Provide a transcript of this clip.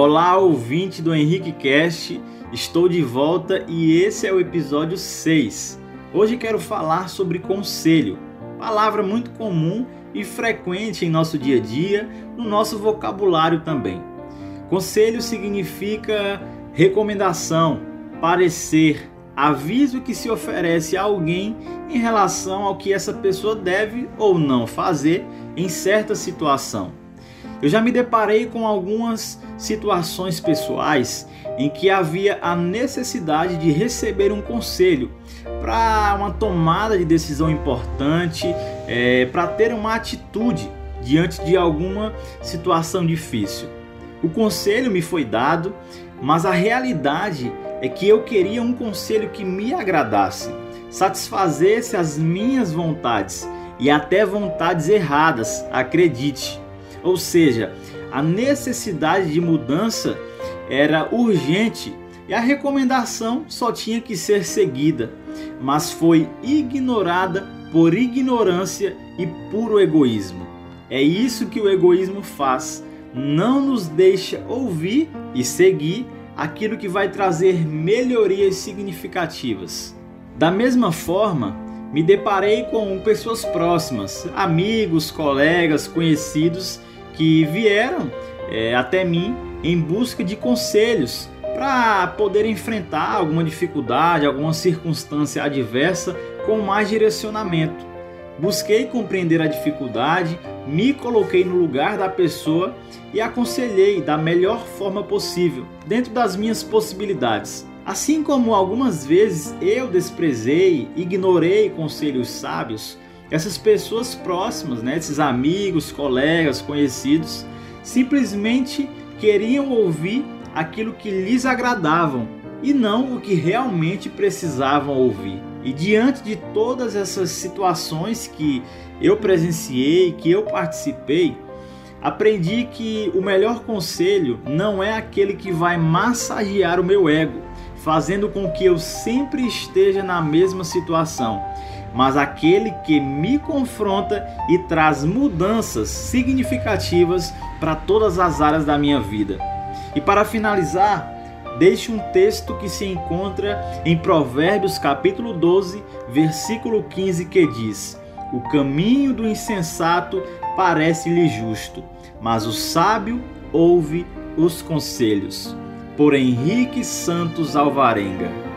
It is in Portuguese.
Olá, ouvinte do Henrique Cast, estou de volta e esse é o episódio 6. Hoje quero falar sobre conselho, palavra muito comum e frequente em nosso dia a dia, no nosso vocabulário também. Conselho significa recomendação, parecer, aviso que se oferece a alguém em relação ao que essa pessoa deve ou não fazer em certa situação. Eu já me deparei com algumas situações pessoais em que havia a necessidade de receber um conselho para uma tomada de decisão importante, é, para ter uma atitude diante de alguma situação difícil. O conselho me foi dado, mas a realidade é que eu queria um conselho que me agradasse, satisfazesse as minhas vontades e até vontades erradas, acredite. Ou seja, a necessidade de mudança era urgente e a recomendação só tinha que ser seguida, mas foi ignorada por ignorância e puro egoísmo. É isso que o egoísmo faz, não nos deixa ouvir e seguir aquilo que vai trazer melhorias significativas. Da mesma forma, me deparei com pessoas próximas, amigos, colegas, conhecidos que vieram é, até mim em busca de conselhos para poder enfrentar alguma dificuldade, alguma circunstância adversa com mais direcionamento. Busquei compreender a dificuldade, me coloquei no lugar da pessoa e aconselhei da melhor forma possível, dentro das minhas possibilidades. Assim como algumas vezes eu desprezei, ignorei conselhos sábios, essas pessoas próximas, né, esses amigos, colegas, conhecidos, simplesmente queriam ouvir aquilo que lhes agradavam e não o que realmente precisavam ouvir. E diante de todas essas situações que eu presenciei, que eu participei, aprendi que o melhor conselho não é aquele que vai massagear o meu ego, fazendo com que eu sempre esteja na mesma situação mas aquele que me confronta e traz mudanças significativas para todas as áreas da minha vida. E para finalizar, deixe um texto que se encontra em Provérbios capítulo 12, versículo 15, que diz: O caminho do insensato parece-lhe justo, mas o sábio ouve os conselhos. Por Henrique Santos Alvarenga.